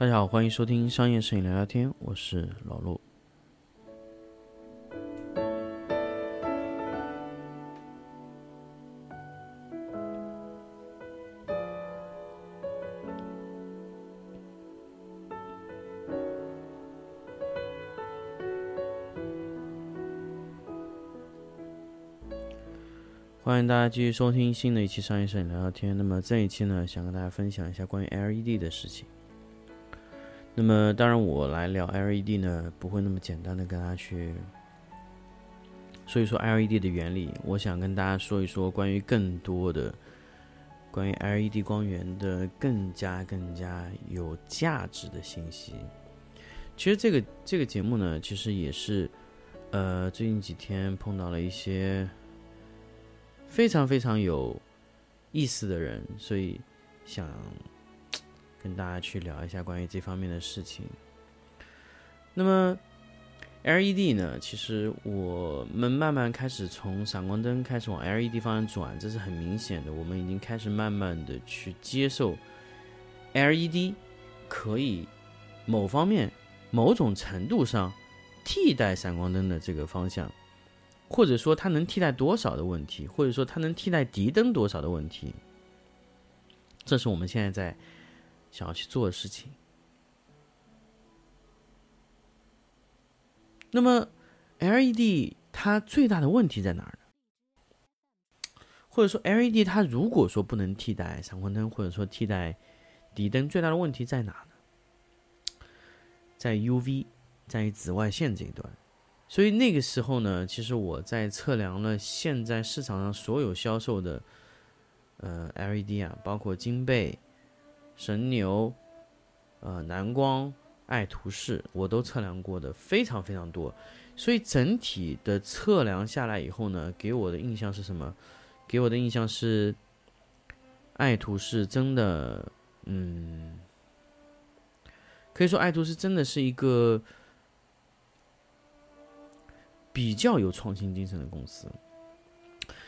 大家好，欢迎收听商业摄影聊聊天，我是老陆。欢迎大家继续收听新的一期商业摄影聊聊天。那么这一期呢，想跟大家分享一下关于 LED 的事情。那么当然，我来聊 LED 呢，不会那么简单的跟大家去说一说 LED 的原理。我想跟大家说一说关于更多的关于 LED 光源的更加更加有价值的信息。其实这个这个节目呢，其实也是呃最近几天碰到了一些。非常非常有意思的人，所以想跟大家去聊一下关于这方面的事情。那么 LED 呢？其实我们慢慢开始从闪光灯开始往 LED 方向转，这是很明显的。我们已经开始慢慢的去接受 LED 可以某方面、某种程度上替代闪光灯的这个方向。或者说它能替代多少的问题，或者说它能替代敌灯多少的问题，这是我们现在在想要去做的事情。那么，LED 它最大的问题在哪儿呢？或者说，LED 它如果说不能替代闪光灯，或者说替代底灯，最大的问题在哪呢？在 UV，在于紫外线这一端。所以那个时候呢，其实我在测量了现在市场上所有销售的呃 LED 啊，包括金贝、神牛、呃蓝光、爱图仕，我都测量过的非常非常多。所以整体的测量下来以后呢，给我的印象是什么？给我的印象是，爱图仕真的，嗯，可以说爱图仕真的是一个。比较有创新精神的公司，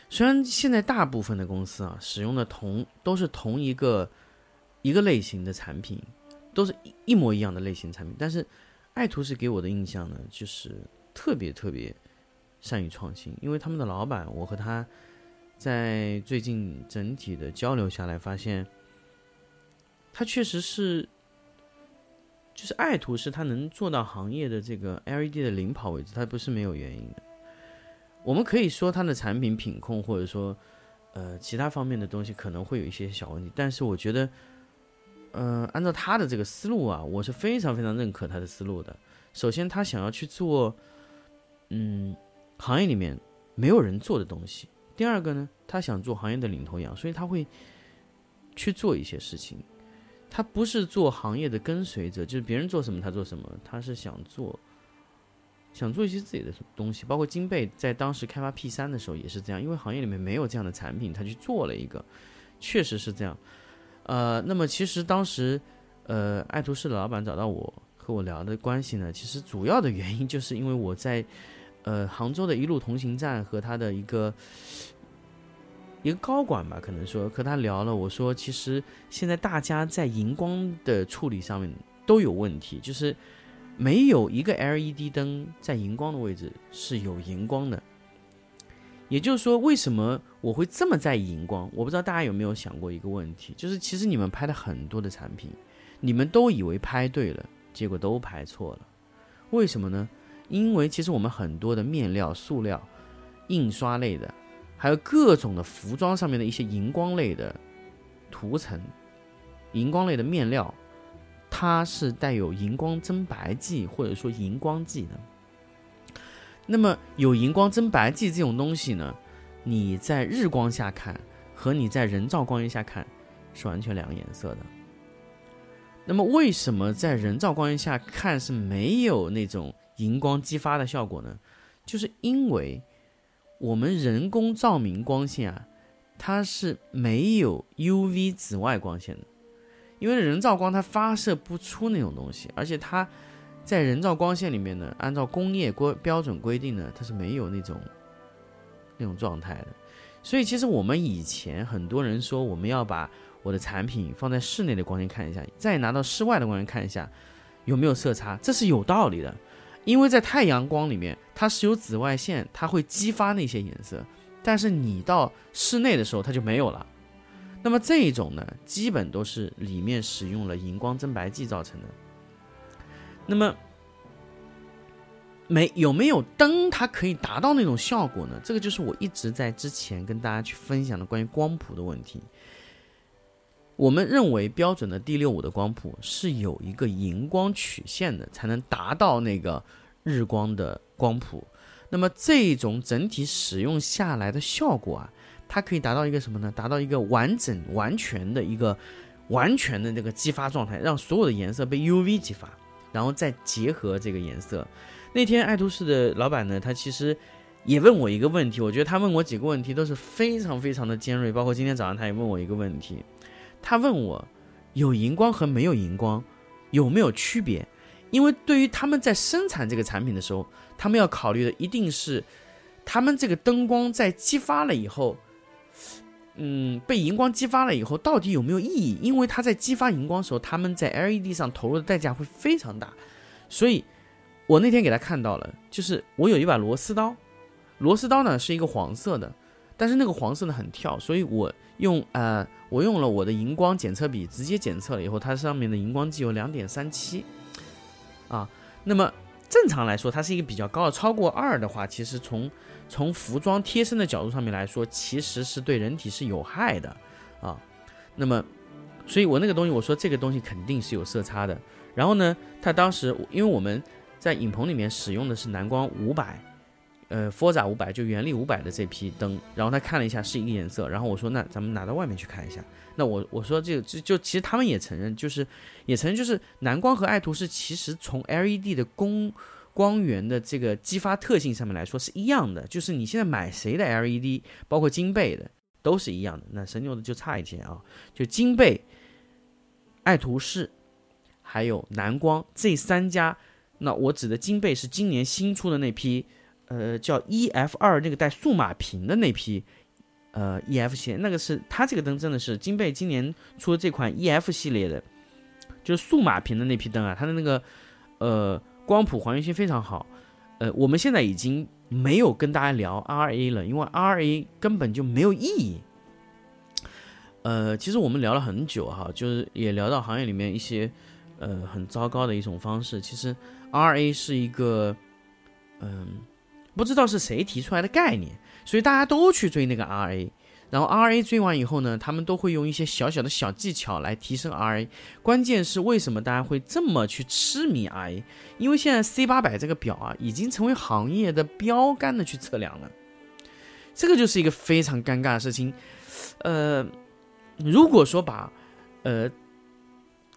虽然现在大部分的公司啊使用的同都是同一个一个类型的产品，都是一一模一样的类型产品，但是爱图仕给我的印象呢，就是特别特别善于创新。因为他们的老板，我和他在最近整体的交流下来，发现他确实是。就是爱图仕，它能做到行业的这个 LED 的领跑位置，它不是没有原因的。我们可以说它的产品品控，或者说呃其他方面的东西可能会有一些小问题，但是我觉得，呃，按照他的这个思路啊，我是非常非常认可他的思路的。首先，他想要去做，嗯，行业里面没有人做的东西。第二个呢，他想做行业的领头羊，所以他会去做一些事情。他不是做行业的跟随者，就是别人做什么他做什么，他是想做，想做一些自己的东西。包括金贝在当时开发 P 三的时候也是这样，因为行业里面没有这样的产品，他去做了一个，确实是这样。呃，那么其实当时，呃，爱图仕的老板找到我和我聊的关系呢，其实主要的原因就是因为我在，呃，杭州的一路同行站和他的一个。一个高管吧，可能说和他聊了，我说其实现在大家在荧光的处理上面都有问题，就是没有一个 LED 灯在荧光的位置是有荧光的。也就是说，为什么我会这么在意荧光？我不知道大家有没有想过一个问题，就是其实你们拍的很多的产品，你们都以为拍对了，结果都拍错了。为什么呢？因为其实我们很多的面料、塑料、印刷类的。还有各种的服装上面的一些荧光类的涂层、荧光类的面料，它是带有荧光增白剂或者说荧光剂的。那么有荧光增白剂这种东西呢，你在日光下看和你在人造光源下看是完全两个颜色的。那么为什么在人造光源下看是没有那种荧光激发的效果呢？就是因为。我们人工照明光线啊，它是没有 UV 紫外光线的，因为人造光它发射不出那种东西，而且它在人造光线里面呢，按照工业规标准规定呢，它是没有那种那种状态的。所以其实我们以前很多人说我们要把我的产品放在室内的光线看一下，再拿到室外的光线看一下，有没有色差，这是有道理的。因为在太阳光里面，它是有紫外线，它会激发那些颜色，但是你到室内的时候，它就没有了。那么这一种呢，基本都是里面使用了荧光增白剂造成的。那么没有没有灯，它可以达到那种效果呢？这个就是我一直在之前跟大家去分享的关于光谱的问题。我们认为标准的 D 六五的光谱是有一个荧光曲线的，才能达到那个日光的光谱。那么这种整体使用下来的效果啊，它可以达到一个什么呢？达到一个完整、完全的一个完全的那个激发状态，让所有的颜色被 UV 激发，然后再结合这个颜色。那天爱图仕的老板呢，他其实也问我一个问题，我觉得他问我几个问题都是非常非常的尖锐，包括今天早上他也问我一个问题。他问我，有荧光和没有荧光有没有区别？因为对于他们在生产这个产品的时候，他们要考虑的一定是，他们这个灯光在激发了以后，嗯，被荧光激发了以后，到底有没有意义？因为他在激发荧光的时候，他们在 LED 上投入的代价会非常大。所以，我那天给他看到了，就是我有一把螺丝刀，螺丝刀呢是一个黄色的，但是那个黄色呢很跳，所以我用呃。我用了我的荧光检测笔，直接检测了以后，它上面的荧光剂有两点三七，啊，那么正常来说，它是一个比较高的，超过二的话，其实从从服装贴身的角度上面来说，其实是对人体是有害的，啊，那么，所以我那个东西，我说这个东西肯定是有色差的。然后呢，他当时因为我们在影棚里面使用的是蓝光五百。呃，Forza 五百就原力五百的这批灯，然后他看了一下是一个颜色，然后我说那咱们拿到外面去看一下。那我我说这个就就其实他们也承认，就是也承认就是蓝光和爱图仕其实从 LED 的光光源的这个激发特性上面来说是一样的，就是你现在买谁的 LED，包括金贝的都是一样的。那神牛的就差一些啊，就金贝、爱图仕还有蓝光这三家，那我指的金贝是今年新出的那批。呃，叫 E F 二那个带数码屏的那批，呃，E F 系列那个是它这个灯真的是金贝今年出的这款 E F 系列的，就是数码屏的那批灯啊，它的那个呃光谱还原性非常好。呃，我们现在已经没有跟大家聊 R A 了，因为 R A 根本就没有意义。呃，其实我们聊了很久哈，就是也聊到行业里面一些呃很糟糕的一种方式。其实 R A 是一个嗯。不知道是谁提出来的概念，所以大家都去追那个 RA，然后 RA 追完以后呢，他们都会用一些小小的小技巧来提升 RA。关键是为什么大家会这么去痴迷 RA？因为现在 C 八百这个表啊，已经成为行业的标杆的去测量了，这个就是一个非常尴尬的事情。呃，如果说把呃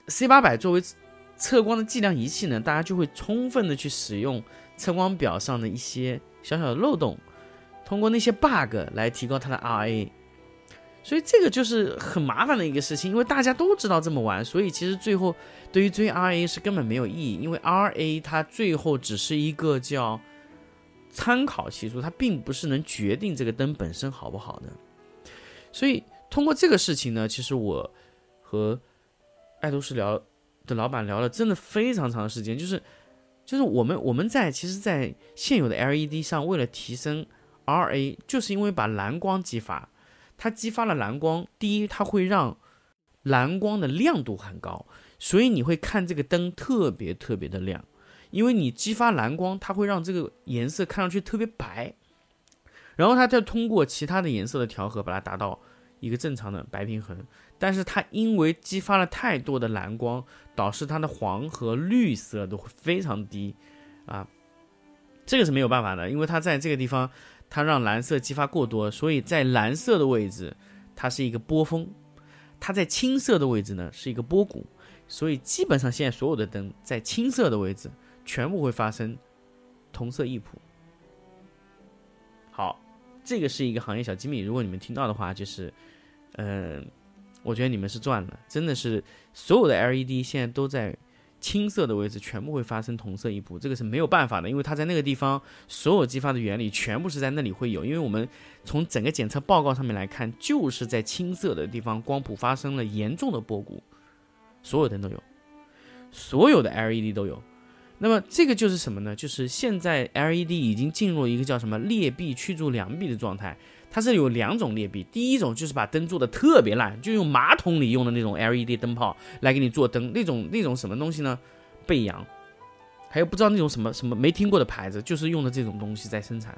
C 八百作为测光的计量仪器呢，大家就会充分的去使用。测光表上的一些小小的漏洞，通过那些 bug 来提高它的 RA，所以这个就是很麻烦的一个事情，因为大家都知道这么玩，所以其实最后对于追 RA 是根本没有意义，因为 RA 它最后只是一个叫参考系数，它并不是能决定这个灯本身好不好的。所以通过这个事情呢，其实我和爱图仕聊的老板聊了真的非常长时间，就是。就是我们我们在其实，在现有的 LED 上，为了提升 RA，就是因为把蓝光激发，它激发了蓝光。第一，它会让蓝光的亮度很高，所以你会看这个灯特别特别的亮。因为你激发蓝光，它会让这个颜色看上去特别白，然后它再通过其他的颜色的调和，把它达到一个正常的白平衡。但是它因为激发了太多的蓝光，导致它的黄和绿色都会非常低，啊，这个是没有办法的，因为它在这个地方，它让蓝色激发过多，所以在蓝色的位置它是一个波峰，它在青色的位置呢是一个波谷，所以基本上现在所有的灯在青色的位置全部会发生同色异谱。好，这个是一个行业小机密，如果你们听到的话，就是，嗯。我觉得你们是赚了，真的是所有的 LED 现在都在青色的位置全部会发生同色异步，这个是没有办法的，因为它在那个地方所有激发的原理全部是在那里会有。因为我们从整个检测报告上面来看，就是在青色的地方光谱发生了严重的波谷，所有灯都有，所有的 LED 都有。那么这个就是什么呢？就是现在 LED 已经进入一个叫什么劣币驱逐良币的状态。它是有两种劣币，第一种就是把灯做的特别烂，就用马桶里用的那种 LED 灯泡来给你做灯，那种那种什么东西呢？贝阳，还有不知道那种什么什么没听过的牌子，就是用的这种东西在生产。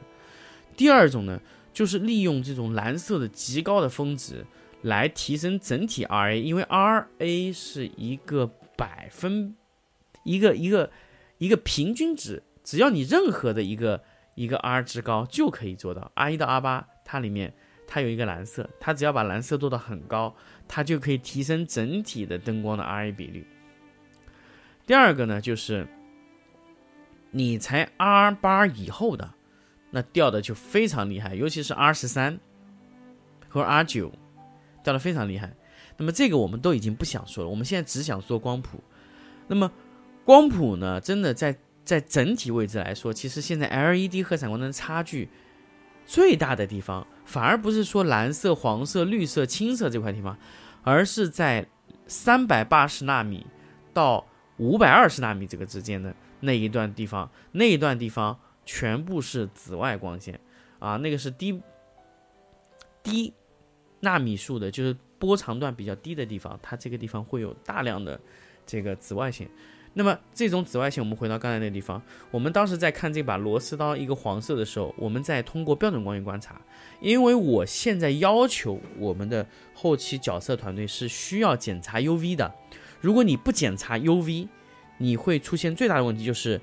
第二种呢，就是利用这种蓝色的极高的峰值来提升整体 RA，因为 RA 是一个百分，一个一个一个平均值，只要你任何的一个一个 R 值高就可以做到 R 一到 R 八。它里面它有一个蓝色，它只要把蓝色做到很高，它就可以提升整体的灯光的 RA 比率。第二个呢，就是你才 R 八以后的，那掉的就非常厉害，尤其是 R 十三和 R 九掉的非常厉害。那么这个我们都已经不想说了，我们现在只想说光谱。那么光谱呢，真的在在整体位置来说，其实现在 LED 和闪光灯差距。最大的地方反而不是说蓝色、黄色、绿色、青色这块地方，而是在三百八十纳米到五百二十纳米这个之间的那一段地方，那一段地方全部是紫外光线啊，那个是低低纳米数的，就是波长段比较低的地方，它这个地方会有大量的这个紫外线。那么这种紫外线，我们回到刚才那个地方，我们当时在看这把螺丝刀一个黄色的时候，我们在通过标准光源观察，因为我现在要求我们的后期角色团队是需要检查 UV 的，如果你不检查 UV，你会出现最大的问题，就是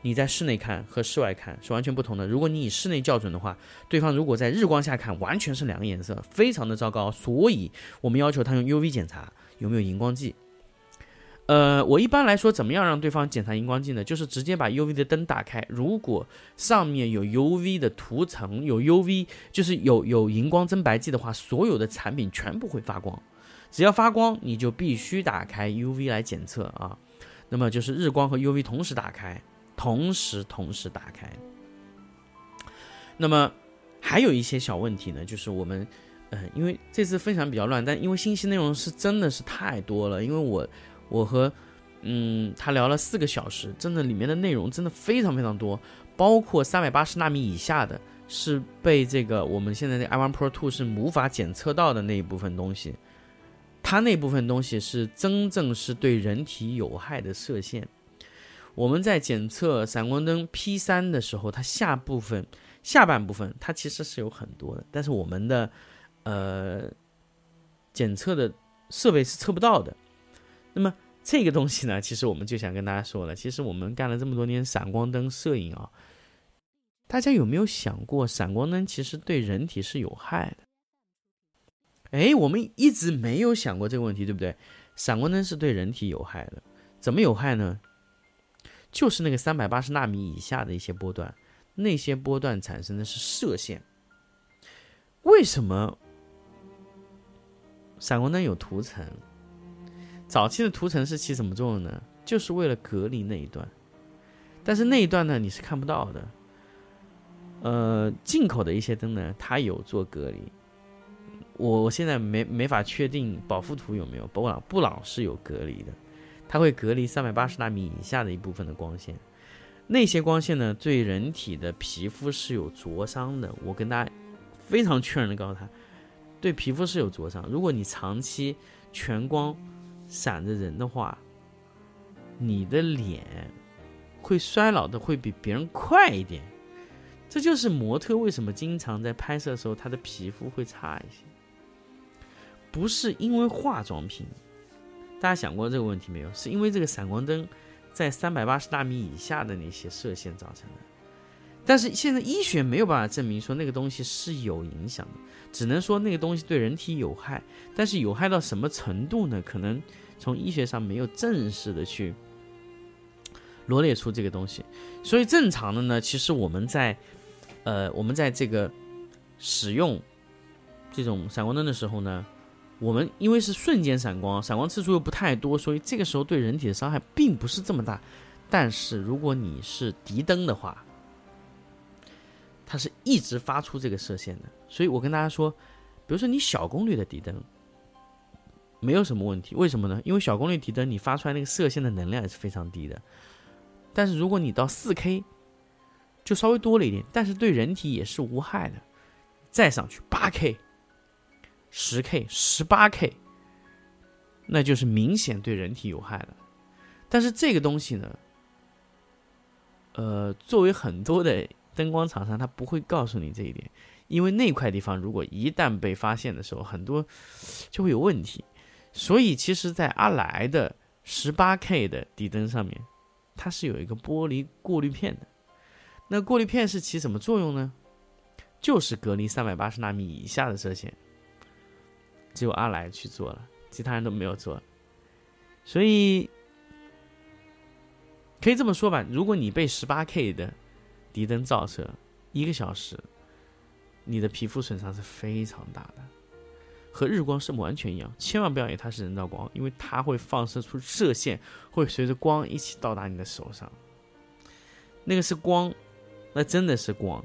你在室内看和室外看是完全不同的。如果你以室内校准的话，对方如果在日光下看，完全是两个颜色，非常的糟糕。所以我们要求他用 UV 检查有没有荧光剂。呃，我一般来说怎么样让对方检查荧光剂呢？就是直接把 UV 的灯打开，如果上面有 UV 的涂层，有 UV 就是有有荧光增白剂的话，所有的产品全部会发光。只要发光，你就必须打开 UV 来检测啊。那么就是日光和 UV 同时打开，同时同时打开。那么还有一些小问题呢，就是我们，呃，因为这次分享比较乱，但因为信息内容是真的是太多了，因为我。我和，嗯，他聊了四个小时，真的里面的内容真的非常非常多，包括三百八十纳米以下的，是被这个我们现在的 i one Pro Two 是无法检测到的那一部分东西，它那部分东西是真正是对人体有害的射线。我们在检测闪光灯 P 三的时候，它下部分下半部分它其实是有很多的，但是我们的呃检测的设备是测不到的。那么这个东西呢，其实我们就想跟大家说了，其实我们干了这么多年闪光灯摄影啊，大家有没有想过，闪光灯其实对人体是有害的？哎，我们一直没有想过这个问题，对不对？闪光灯是对人体有害的，怎么有害呢？就是那个三百八十纳米以下的一些波段，那些波段产生的是射线。为什么闪光灯有涂层？早期的涂层是起什么作用呢？就是为了隔离那一段，但是那一段呢，你是看不到的。呃，进口的一些灯呢，它有做隔离。我我现在没没法确定保护图有没有，布朗布朗是有隔离的，它会隔离三百八十纳米以下的一部分的光线。那些光线呢，对人体的皮肤是有灼伤的。我跟大家非常确认的告诉他，对皮肤是有灼伤。如果你长期全光。闪着人的话，你的脸会衰老的会比别人快一点。这就是模特为什么经常在拍摄的时候，他的皮肤会差一些。不是因为化妆品，大家想过这个问题没有？是因为这个闪光灯在三百八十纳米以下的那些射线造成的。但是现在医学没有办法证明说那个东西是有影响的，只能说那个东西对人体有害。但是有害到什么程度呢？可能从医学上没有正式的去罗列出这个东西。所以正常的呢，其实我们在呃我们在这个使用这种闪光灯的时候呢，我们因为是瞬间闪光，闪光次数又不太多，所以这个时候对人体的伤害并不是这么大。但是如果你是敌灯的话，它是一直发出这个射线的。所以我跟大家说，比如说你小功率的底灯，没有什么问题。为什么呢？因为小功率底灯你发出来那个射线的能量也是非常低的。但是如果你到四 K，就稍微多了一点，但是对人体也是无害的。再上去八 K。十 K、十八 K，那就是明显对人体有害了。但是这个东西呢，呃，作为很多的灯光厂商，他不会告诉你这一点，因为那块地方如果一旦被发现的时候，很多就会有问题。所以，其实，在阿莱的十八 K 的底灯上面，它是有一个玻璃过滤片的。那过滤片是起什么作用呢？就是隔离三百八十纳米以下的射线。只有阿来去做了，其他人都没有做，所以可以这么说吧。如果你被十八 K 的敌灯照射一个小时，你的皮肤损伤是非常大的，和日光是完全一样。千万不要以为它是人造光，因为它会放射出射线，会随着光一起到达你的手上。那个是光，那真的是光，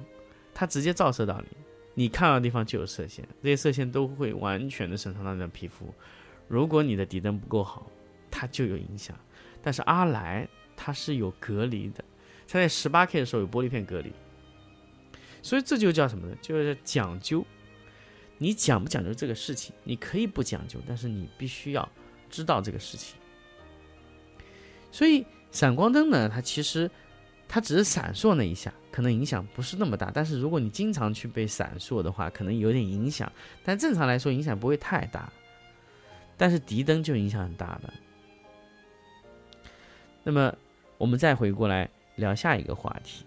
它直接照射到你。你看到的地方就有射线，这些射线都会完全的损伤到你的皮肤。如果你的底灯不够好，它就有影响。但是阿莱它是有隔离的，它在十八 K 的时候有玻璃片隔离，所以这就叫什么呢？就是讲究。你讲不讲究这个事情？你可以不讲究，但是你必须要知道这个事情。所以闪光灯呢，它其实。它只是闪烁那一下，可能影响不是那么大。但是如果你经常去被闪烁的话，可能有点影响。但正常来说，影响不会太大。但是敌灯就影响很大的。那么我们再回过来聊下一个话题，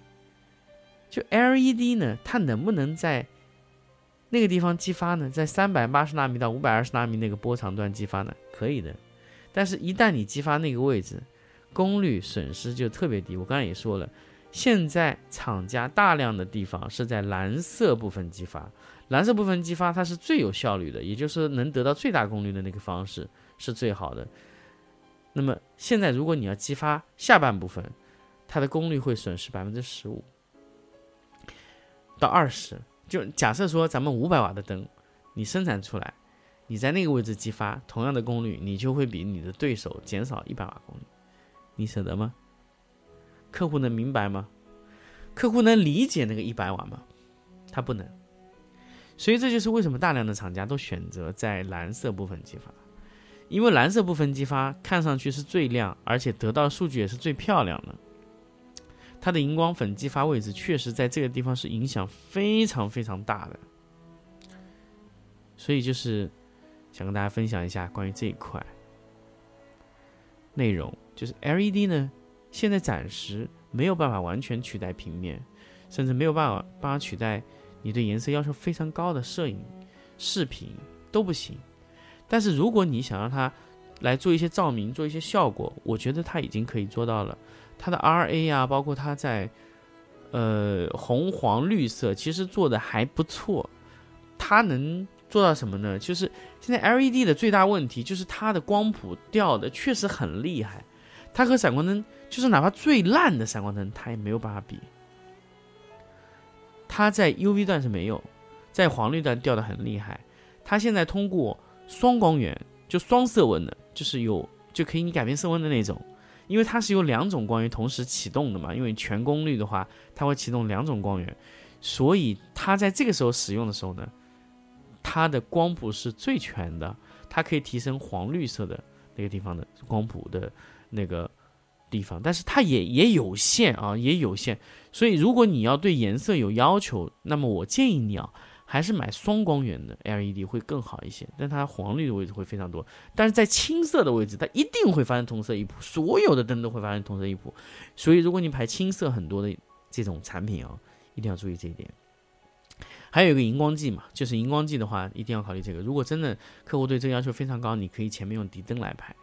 就 LED 呢，它能不能在那个地方激发呢？在三百八十纳米到五百二十纳米那个波长段激发呢？可以的。但是，一旦你激发那个位置，功率损失就特别低。我刚才也说了，现在厂家大量的地方是在蓝色部分激发，蓝色部分激发它是最有效率的，也就是能得到最大功率的那个方式是最好的。那么现在如果你要激发下半部分，它的功率会损失百分之十五到二十。就假设说咱们五百瓦的灯，你生产出来，你在那个位置激发同样的功率，你就会比你的对手减少一百瓦功率。你舍得吗？客户能明白吗？客户能理解那个一百瓦吗？他不能。所以这就是为什么大量的厂家都选择在蓝色部分激发，因为蓝色部分激发看上去是最亮，而且得到数据也是最漂亮的。它的荧光粉激发位置确实在这个地方是影响非常非常大的。所以就是想跟大家分享一下关于这一块内容。就是 LED 呢，现在暂时没有办法完全取代平面，甚至没有办法办法取代你对颜色要求非常高的摄影、视频都不行。但是如果你想让它来做一些照明、做一些效果，我觉得它已经可以做到了。它的 RA 啊，包括它在呃红、黄、绿色，其实做的还不错。它能。做到什么呢？就是现在 LED 的最大问题就是它的光谱掉的确实很厉害，它和闪光灯就是哪怕最烂的闪光灯，它也没有办法比。它在 UV 段是没有，在黄绿段掉的很厉害。它现在通过双光源，就双色温的，就是有就可以你改变色温的那种，因为它是有两种光源同时启动的嘛。因为全功率的话，它会启动两种光源，所以它在这个时候使用的时候呢。它的光谱是最全的，它可以提升黄绿色的那个地方的光谱的那个地方，但是它也也有限啊，也有限。所以如果你要对颜色有要求，那么我建议你啊，还是买双光源的 LED 会更好一些，但它黄绿的位置会非常多。但是在青色的位置，它一定会发生同色异谱，所有的灯都会发生同色异谱。所以如果你排青色很多的这种产品啊，一定要注意这一点。还有一个荧光剂嘛，就是荧光剂的话，一定要考虑这个。如果真的客户对这个要求非常高，你可以前面用敌灯来排，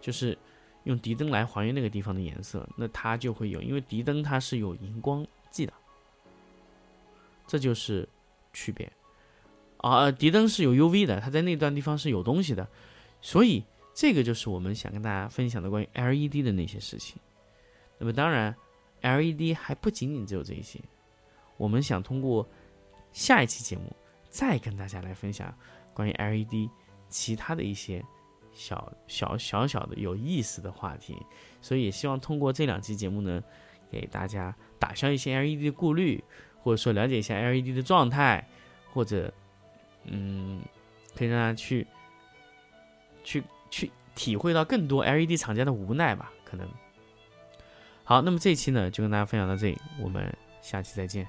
就是用敌灯来还原那个地方的颜色，那它就会有，因为敌灯它是有荧光剂的，这就是区别。啊，迪灯是有 UV 的，它在那段地方是有东西的，所以这个就是我们想跟大家分享的关于 LED 的那些事情。那么当然，LED 还不仅仅只有这一些，我们想通过下一期节目再跟大家来分享关于 LED 其他的一些小小小小的有意思的话题。所以也希望通过这两期节目呢，给大家打消一些 LED 的顾虑，或者说了解一下 LED 的状态，或者。嗯，可以让他去，去去体会到更多 LED 厂家的无奈吧，可能。好，那么这一期呢，就跟大家分享到这里，我们下期再见。